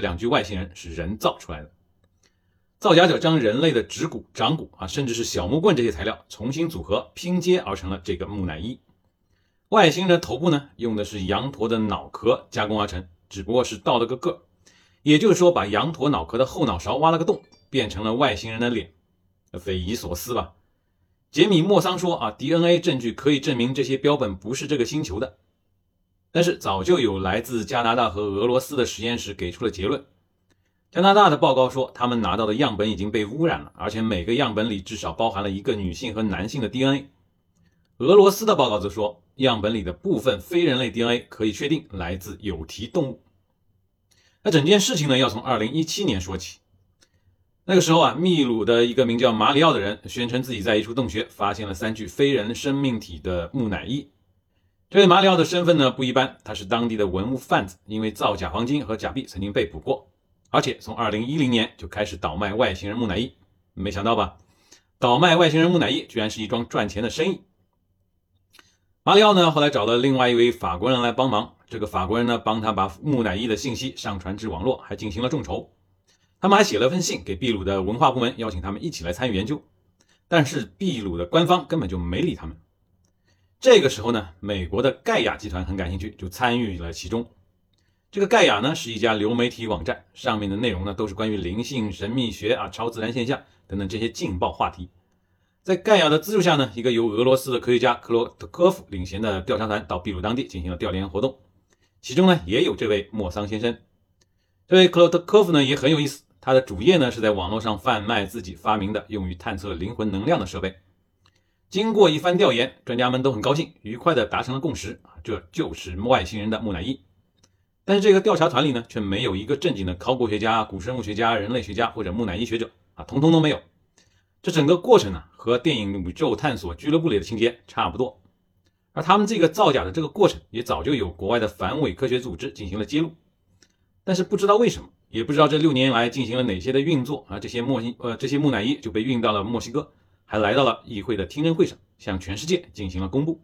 两具外星人是人造出来的。造假者将人类的指骨、掌骨啊，甚至是小木棍这些材料重新组合拼接而成了这个木乃伊。外星人的头部呢，用的是羊驼的脑壳加工而成，只不过是倒了个个，也就是说，把羊驼脑壳的后脑勺挖了个洞，变成了外星人的脸，匪夷所思吧？杰米·莫桑说啊，DNA 证据可以证明这些标本不是这个星球的，但是早就有来自加拿大和俄罗斯的实验室给出了结论。加拿大的报告说，他们拿到的样本已经被污染了，而且每个样本里至少包含了一个女性和男性的 DNA。俄罗斯的报告则说，样本里的部分非人类 DNA 可以确定来自有蹄动物。那整件事情呢，要从2017年说起。那个时候啊，秘鲁的一个名叫马里奥的人宣称自己在一处洞穴发现了三具非人生命体的木乃伊。这位马里奥的身份呢不一般，他是当地的文物贩子，因为造假黄金和假币曾经被捕过。而且从二零一零年就开始倒卖外星人木乃伊，没想到吧？倒卖外星人木乃伊居然是一桩赚钱的生意。马里奥呢，后来找了另外一位法国人来帮忙。这个法国人呢，帮他把木乃伊的信息上传至网络，还进行了众筹。他们还写了封信给秘鲁的文化部门，邀请他们一起来参与研究。但是秘鲁的官方根本就没理他们。这个时候呢，美国的盖亚集团很感兴趣，就参与了其中。这个盖亚呢是一家流媒体网站，上面的内容呢都是关于灵性、神秘学啊、超自然现象等等这些劲爆话题。在盖亚的资助下呢，一个由俄罗斯的科学家克洛特科夫领衔的调查团到秘鲁当地进行了调研活动，其中呢也有这位莫桑先生。这位克洛特科夫呢也很有意思，他的主业呢是在网络上贩卖自己发明的用于探测灵魂能量的设备。经过一番调研，专家们都很高兴，愉快地达成了共识啊，这就是外星人的木乃伊。但是这个调查团里呢，却没有一个正经的考古学家、古生物学家、人类学家或者木乃伊学者啊，通通都没有。这整个过程呢，和电影《宇宙探索俱乐部》里的情节差不多。而他们这个造假的这个过程，也早就有国外的反伪科学组织进行了揭露。但是不知道为什么，也不知道这六年来进行了哪些的运作啊，这些墨西呃这些木乃伊就被运到了墨西哥，还来到了议会的听证会上，向全世界进行了公布。